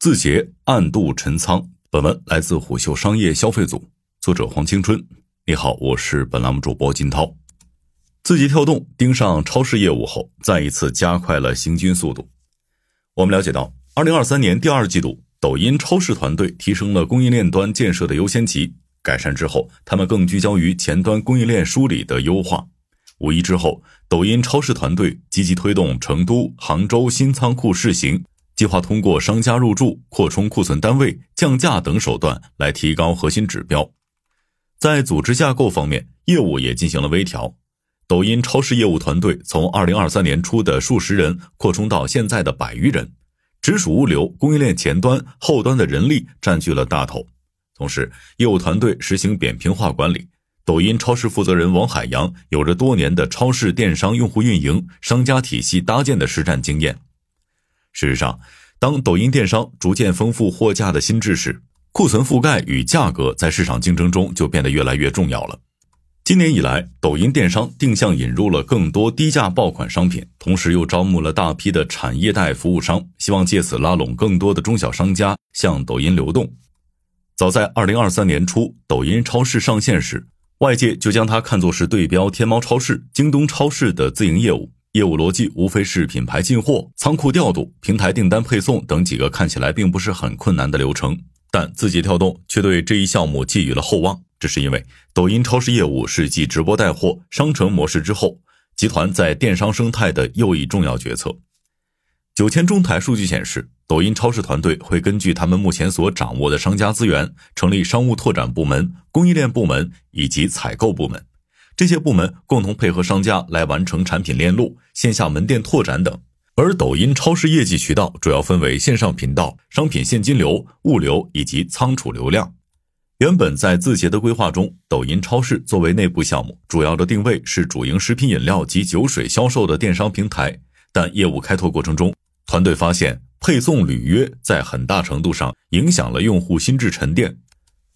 字节暗度陈仓。本文来自虎嗅商业消费组，作者黄青春。你好，我是本栏目主播金涛。字节跳动盯上超市业务后，再一次加快了行军速度。我们了解到，二零二三年第二季度，抖音超市团队提升了供应链端建设的优先级。改善之后，他们更聚焦于前端供应链梳理的优化。五一之后，抖音超市团队积极推动成都、杭州新仓库试行。计划通过商家入驻、扩充库存单位、降价等手段来提高核心指标。在组织架构方面，业务也进行了微调。抖音超市业务团队从二零二三年初的数十人扩充到现在的百余人，直属物流、供应链前端、后端的人力占据了大头。同时，业务团队实行扁平化管理。抖音超市负责人王海洋有着多年的超市电商用户运营、商家体系搭建的实战经验。事实上，当抖音电商逐渐丰富货架的心智时，库存覆盖与价格在市场竞争中就变得越来越重要了。今年以来，抖音电商定向引入了更多低价爆款商品，同时又招募了大批的产业带服务商，希望借此拉拢更多的中小商家向抖音流动。早在二零二三年初，抖音超市上线时，外界就将它看作是对标天猫超市、京东超市的自营业务。业务逻辑无非是品牌进货、仓库调度、平台订单配送等几个看起来并不是很困难的流程，但字节跳动却对这一项目寄予了厚望。这是因为抖音超市业务是继直播带货、商城模式之后，集团在电商生态的又一重要决策。九千中台数据显示，抖音超市团队会根据他们目前所掌握的商家资源，成立商务拓展部门、供应链部门以及采购部门。这些部门共同配合商家来完成产品链路、线下门店拓展等，而抖音超市业绩渠道主要分为线上频道、商品现金流、物流以及仓储流量。原本在字节的规划中，抖音超市作为内部项目，主要的定位是主营食品饮料及酒水销售的电商平台。但业务开拓过程中，团队发现配送履约在很大程度上影响了用户心智沉淀。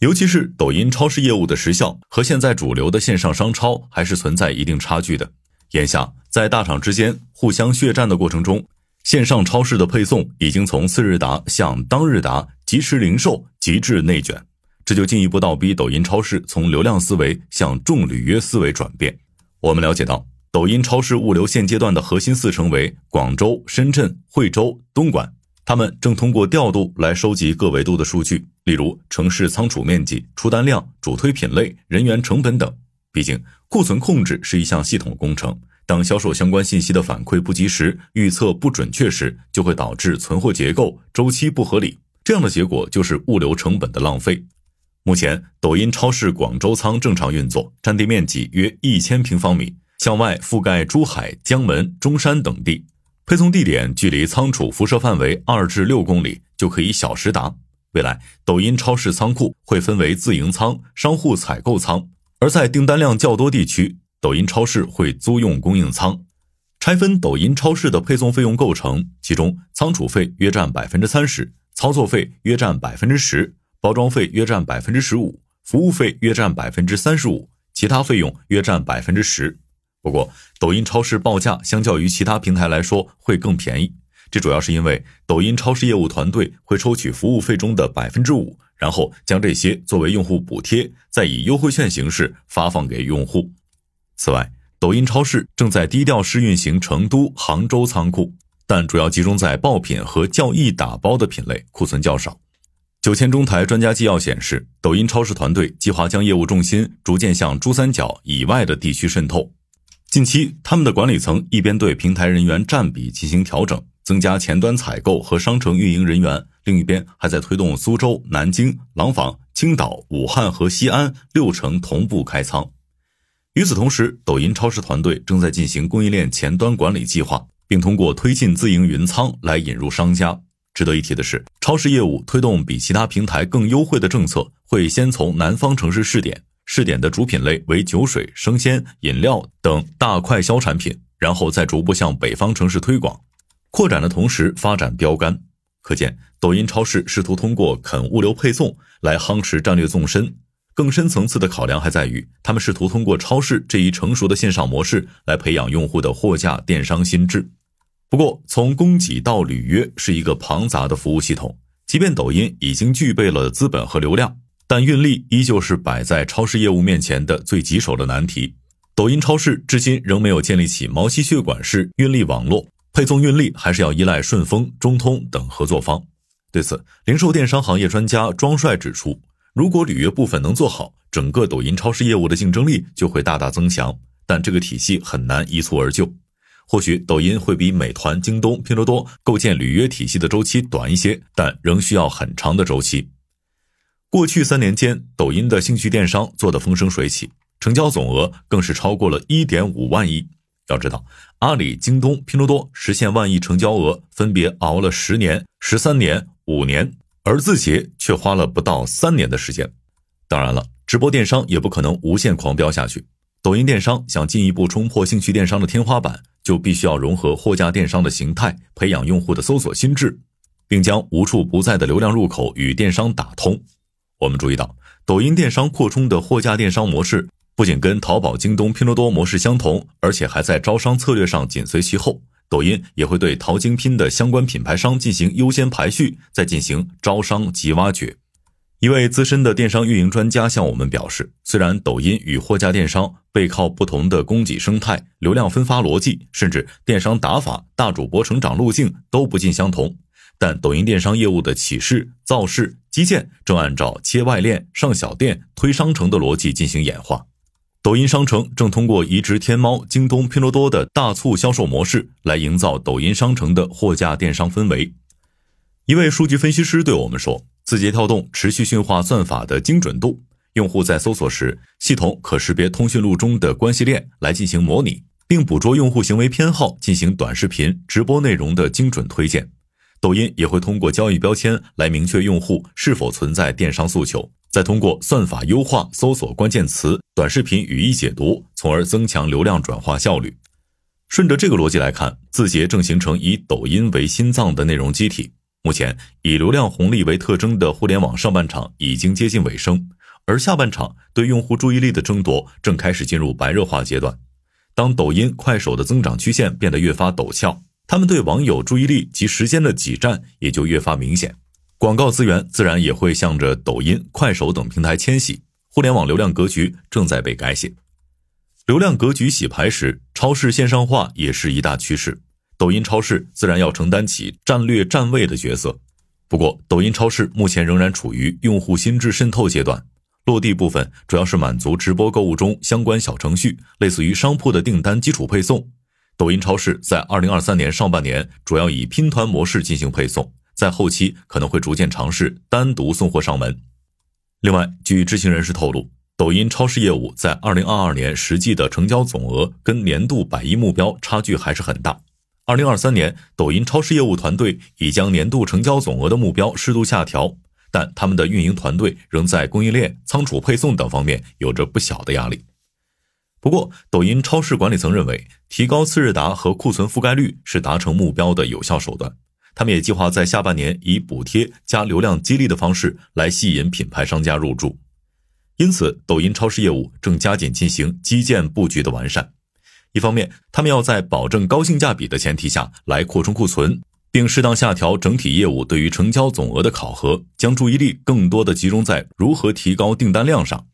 尤其是抖音超市业务的时效和现在主流的线上商超还是存在一定差距的。眼下，在大厂之间互相血战的过程中，线上超市的配送已经从次日达向当日达、即时零售极致内卷，这就进一步倒逼抖音超市从流量思维向重履约思维转变。我们了解到，抖音超市物流现阶段的核心四城为广州、深圳、惠州、东莞。他们正通过调度来收集各维度的数据，例如城市仓储面积、出单量、主推品类、人员成本等。毕竟，库存控制是一项系统工程，当销售相关信息的反馈不及时、预测不准确时，就会导致存货结构周期不合理。这样的结果就是物流成本的浪费。目前，抖音超市广州仓正常运作，占地面积约一千平方米，向外覆盖珠海、江门、中山等地。配送地点距离仓储辐射范围二至六公里就可以小时达。未来，抖音超市仓库会分为自营仓、商户采购仓，而在订单量较多地区，抖音超市会租用供应仓。拆分抖音超市的配送费用构成，其中仓储费约占百分之三十，操作费约占百分之十，包装费约占百分之十五，服务费约占百分之三十五，其他费用约占百分之十。不过，抖音超市报价相较于其他平台来说会更便宜，这主要是因为抖音超市业务团队会抽取服务费中的百分之五，然后将这些作为用户补贴，再以优惠券形式发放给用户。此外，抖音超市正在低调试运行成都、杭州仓库，但主要集中在爆品和较易打包的品类，库存较少。九千中台专家纪要显示，抖音超市团队计划将业务重心逐渐向珠三角以外的地区渗透。近期，他们的管理层一边对平台人员占比进行调整，增加前端采购和商城运营人员，另一边还在推动苏州、南京、廊坊、青岛、武汉和西安六城同步开仓。与此同时，抖音超市团队正在进行供应链前端管理计划，并通过推进自营云仓来引入商家。值得一提的是，超市业务推动比其他平台更优惠的政策，会先从南方城市试点。试点的主品类为酒水、生鲜、饮料等大快消产品，然后再逐步向北方城市推广，扩展的同时发展标杆。可见，抖音超市试图通过肯物流配送来夯实战略纵深。更深层次的考量还在于，他们试图通过超市这一成熟的线上模式来培养用户的货架电商心智。不过，从供给到履约是一个庞杂的服务系统。即便抖音已经具备了资本和流量，但运力依旧是摆在超市业务面前的最棘手的难题。抖音超市至今仍没有建立起毛细血管式运力网络，配送运力还是要依赖顺丰、中通等合作方。对此，零售电商行业专家庄帅指出，如果履约部分能做好，整个抖音超市业务的竞争力就会大大增强。但这个体系很难一蹴而就，或许抖音会比美团、京东、拼多多构建履约体系的周期短一些，但仍需要很长的周期。过去三年间，抖音的兴趣电商做得风生水起。成交总额更是超过了一点五万亿。要知道，阿里、京东、拼多多实现万亿成交额，分别熬了十年、十三年、五年，而字节却花了不到三年的时间。当然了，直播电商也不可能无限狂飙下去。抖音电商想进一步冲破兴趣电商的天花板，就必须要融合货架电商的形态，培养用户的搜索心智，并将无处不在的流量入口与电商打通。我们注意到，抖音电商扩充的货架电商模式。不仅跟淘宝、京东、拼多多模式相同，而且还在招商策略上紧随其后。抖音也会对淘精拼的相关品牌商进行优先排序，再进行招商及挖掘。一位资深的电商运营专家向我们表示，虽然抖音与货架电商背靠不同的供给生态、流量分发逻辑，甚至电商打法、大主播成长路径都不尽相同，但抖音电商业务的起势、造势、基建正按照切外链、上小店、推商城的逻辑进行演化。抖音商城正通过移植天猫、京东、拼多多的大促销售模式，来营造抖音商城的货架电商氛围。一位数据分析师对我们说：“字节跳动持续驯化算法的精准度，用户在搜索时，系统可识别通讯录中的关系链来进行模拟，并捕捉用户行为偏好，进行短视频、直播内容的精准推荐。抖音也会通过交易标签来明确用户是否存在电商诉求。”再通过算法优化搜索关键词、短视频语义解读，从而增强流量转化效率。顺着这个逻辑来看，字节正形成以抖音为心脏的内容机体。目前以流量红利为特征的互联网上半场已经接近尾声，而下半场对用户注意力的争夺正开始进入白热化阶段。当抖音、快手的增长曲线变得越发陡峭，他们对网友注意力及时间的挤占也就越发明显。广告资源自然也会向着抖音、快手等平台迁徙，互联网流量格局正在被改写。流量格局洗牌时，超市线上化也是一大趋势。抖音超市自然要承担起战略站位的角色。不过，抖音超市目前仍然处于用户心智渗透阶段，落地部分主要是满足直播购物中相关小程序，类似于商铺的订单基础配送。抖音超市在二零二三年上半年主要以拼团模式进行配送。在后期可能会逐渐尝试单独送货上门。另外，据知情人士透露，抖音超市业务在二零二二年实际的成交总额跟年度百亿目标差距还是很大。二零二三年，抖音超市业务团队已将年度成交总额的目标适度下调，但他们的运营团队仍在供应链、仓储配送等方面有着不小的压力。不过，抖音超市管理层认为，提高次日达和库存覆盖率是达成目标的有效手段。他们也计划在下半年以补贴加流量激励的方式来吸引品牌商家入驻，因此，抖音超市业务正加紧进行基建布局的完善。一方面，他们要在保证高性价比的前提下来扩充库存，并适当下调整体业务对于成交总额的考核，将注意力更多的集中在如何提高订单量上。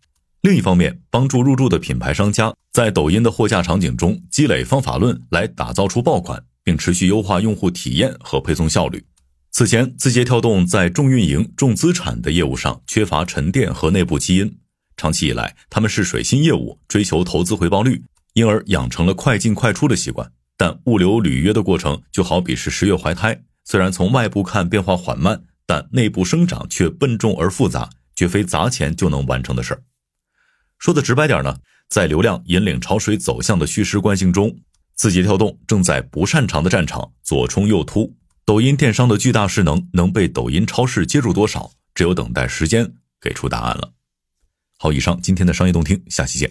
另一方面，帮助入驻的品牌商家在抖音的货架场景中积累方法论，来打造出爆款。并持续优化用户体验和配送效率。此前，字节跳动在重运营、重资产的业务上缺乏沉淀和内部基因，长期以来他们是水新业务，追求投资回报率，因而养成了快进快出的习惯。但物流履约的过程就好比是十月怀胎，虽然从外部看变化缓慢，但内部生长却笨重而复杂，绝非砸钱就能完成的事儿。说的直白点呢，在流量引领潮水走向的叙事惯性中。字节跳动正在不擅长的战场左冲右突，抖音电商的巨大势能能被抖音超市接住多少，只有等待时间给出答案了。好，以上今天的商业动听，下期见。